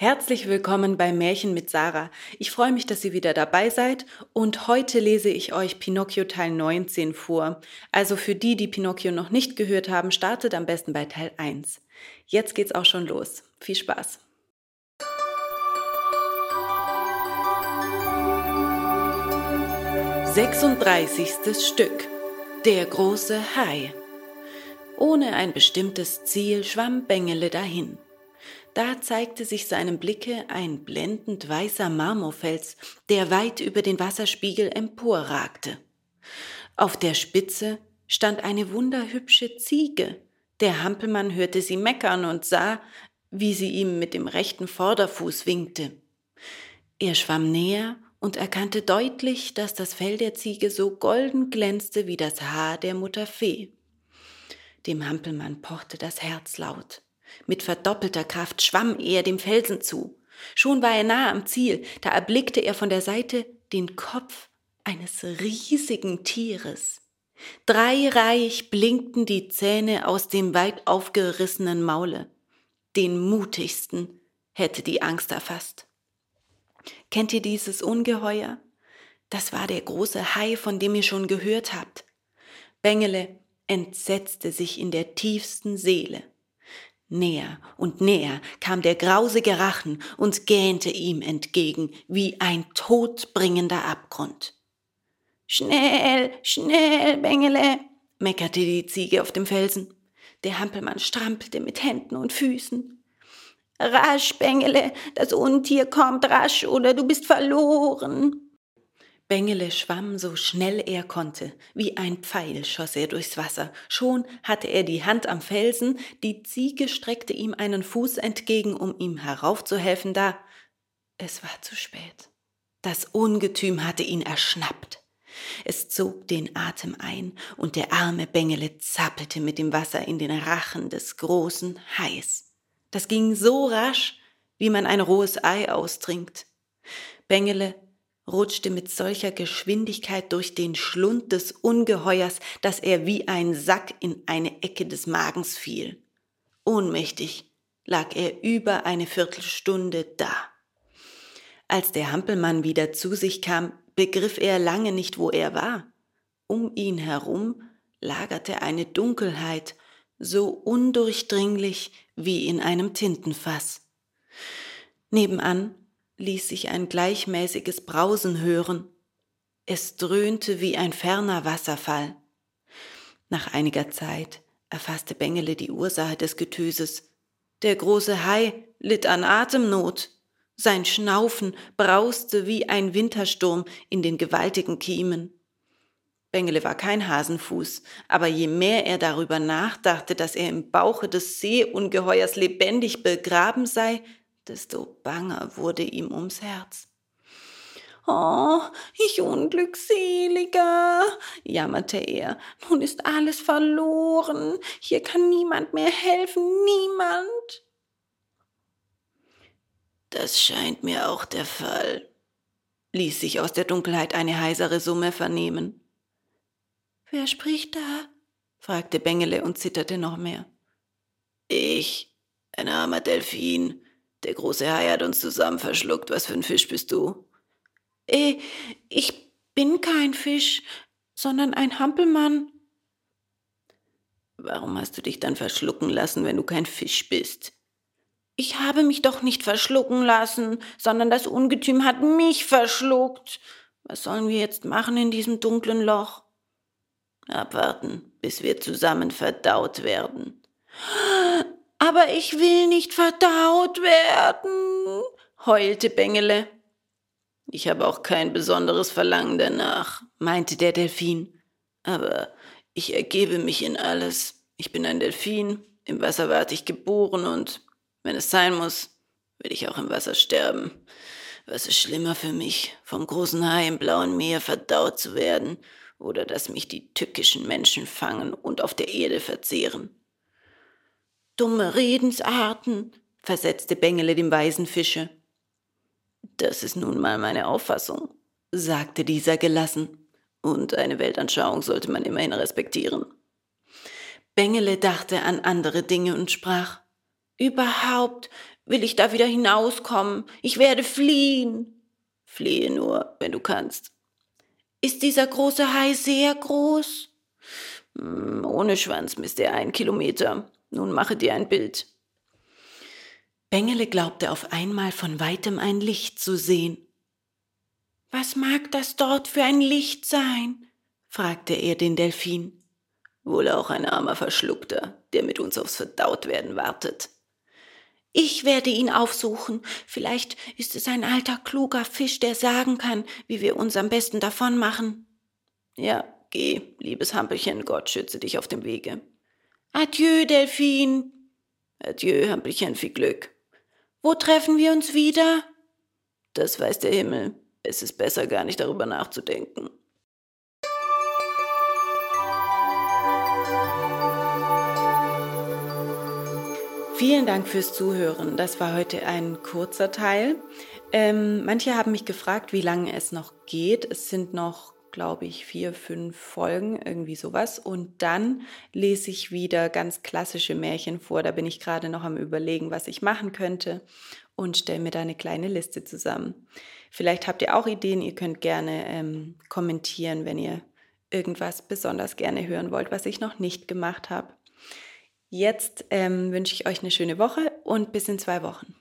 Herzlich willkommen bei Märchen mit Sarah. Ich freue mich, dass ihr wieder dabei seid und heute lese ich euch Pinocchio Teil 19 vor. Also für die, die Pinocchio noch nicht gehört haben, startet am besten bei Teil 1. Jetzt geht's auch schon los. Viel Spaß. Sechsunddreißigstes Stück. Der große Hai. Ohne ein bestimmtes Ziel schwamm Bengele dahin. Da zeigte sich seinem Blicke ein blendend weißer Marmorfels, der weit über den Wasserspiegel emporragte. Auf der Spitze stand eine wunderhübsche Ziege. Der Hampelmann hörte sie meckern und sah, wie sie ihm mit dem rechten Vorderfuß winkte. Er schwamm näher und erkannte deutlich, dass das Fell der Ziege so golden glänzte wie das Haar der Mutter Fee. Dem Hampelmann pochte das Herz laut. Mit verdoppelter Kraft schwamm er dem Felsen zu. Schon war er nahe am Ziel, da erblickte er von der Seite den Kopf eines riesigen Tieres. Dreireich blinkten die Zähne aus dem weit aufgerissenen Maule. Den mutigsten hätte die Angst erfasst. Kennt ihr dieses Ungeheuer? Das war der große Hai, von dem ihr schon gehört habt. Bengele entsetzte sich in der tiefsten Seele. Näher und näher kam der grausige Rachen und gähnte ihm entgegen wie ein todbringender Abgrund. Schnell, schnell, Bengele, meckerte die Ziege auf dem Felsen. Der Hampelmann strampelte mit Händen und Füßen. Rasch, Bengele, das Untier kommt rasch oder du bist verloren. Bengele schwamm so schnell er konnte, wie ein Pfeil schoss er durchs Wasser. Schon hatte er die Hand am Felsen, die Ziege streckte ihm einen Fuß entgegen, um ihm heraufzuhelfen, da es war zu spät. Das Ungetüm hatte ihn erschnappt. Es zog den Atem ein, und der arme Bengele zappelte mit dem Wasser in den Rachen des großen Hais. Das ging so rasch, wie man ein rohes Ei austrinkt. Bengele rutschte mit solcher Geschwindigkeit durch den Schlund des Ungeheuers, dass er wie ein Sack in eine Ecke des Magens fiel. Ohnmächtig lag er über eine Viertelstunde da. Als der Hampelmann wieder zu sich kam, begriff er lange nicht, wo er war. Um ihn herum lagerte eine Dunkelheit, so undurchdringlich wie in einem Tintenfass. Nebenan ließ sich ein gleichmäßiges Brausen hören. Es dröhnte wie ein ferner Wasserfall. Nach einiger Zeit erfasste Bengele die Ursache des Getöses. Der große Hai litt an Atemnot. Sein Schnaufen brauste wie ein Wintersturm in den gewaltigen Kiemen. Bengele war kein Hasenfuß, aber je mehr er darüber nachdachte, dass er im Bauche des Seeungeheuers lebendig begraben sei, desto banger wurde ihm ums Herz. Oh, ich Unglückseliger, jammerte er, nun ist alles verloren, hier kann niemand mehr helfen, niemand. Das scheint mir auch der Fall, ließ sich aus der Dunkelheit eine heisere Summe vernehmen. Wer spricht da? fragte Bengele und zitterte noch mehr. Ich, ein armer Delfin, der große Hai hat uns zusammen verschluckt. Was für ein Fisch bist du? Äh, ich bin kein Fisch, sondern ein Hampelmann. Warum hast du dich dann verschlucken lassen, wenn du kein Fisch bist? Ich habe mich doch nicht verschlucken lassen, sondern das Ungetüm hat mich verschluckt. Was sollen wir jetzt machen in diesem dunklen Loch? Abwarten, bis wir zusammen verdaut werden. Aber ich will nicht verdaut werden, heulte Bengele. Ich habe auch kein besonderes Verlangen danach, meinte der Delfin. Aber ich ergebe mich in alles. Ich bin ein Delfin, im Wasser werde ich geboren und, wenn es sein muss, will ich auch im Wasser sterben. Was ist schlimmer für mich, vom großen Hai im blauen Meer verdaut zu werden oder dass mich die tückischen Menschen fangen und auf der Erde verzehren? Dumme Redensarten, versetzte Bengele dem weisen Fische. Das ist nun mal meine Auffassung, sagte dieser gelassen, und eine Weltanschauung sollte man immerhin respektieren. Bengele dachte an andere Dinge und sprach Überhaupt will ich da wieder hinauskommen. Ich werde fliehen. Fliehe nur, wenn du kannst. Ist dieser große Hai sehr groß? Hm, ohne Schwanz misst er ein Kilometer. Nun mache dir ein Bild. Bengele glaubte auf einmal von weitem ein Licht zu sehen. Was mag das dort für ein Licht sein? fragte er den Delfin. Wohl auch ein armer Verschluckter, der mit uns aufs Verdautwerden wartet. Ich werde ihn aufsuchen. Vielleicht ist es ein alter, kluger Fisch, der sagen kann, wie wir uns am besten davon machen. Ja, geh, liebes Hampelchen, Gott schütze dich auf dem Wege. Adieu, Delfin. Adieu, Hampelchen, viel Glück. Wo treffen wir uns wieder? Das weiß der Himmel. Es ist besser, gar nicht darüber nachzudenken. Vielen Dank fürs Zuhören. Das war heute ein kurzer Teil. Ähm, manche haben mich gefragt, wie lange es noch geht. Es sind noch, glaube ich, vier, fünf Folgen, irgendwie sowas. Und dann lese ich wieder ganz klassische Märchen vor. Da bin ich gerade noch am Überlegen, was ich machen könnte und stelle mir da eine kleine Liste zusammen. Vielleicht habt ihr auch Ideen. Ihr könnt gerne ähm, kommentieren, wenn ihr irgendwas besonders gerne hören wollt, was ich noch nicht gemacht habe. Jetzt ähm, wünsche ich euch eine schöne Woche und bis in zwei Wochen.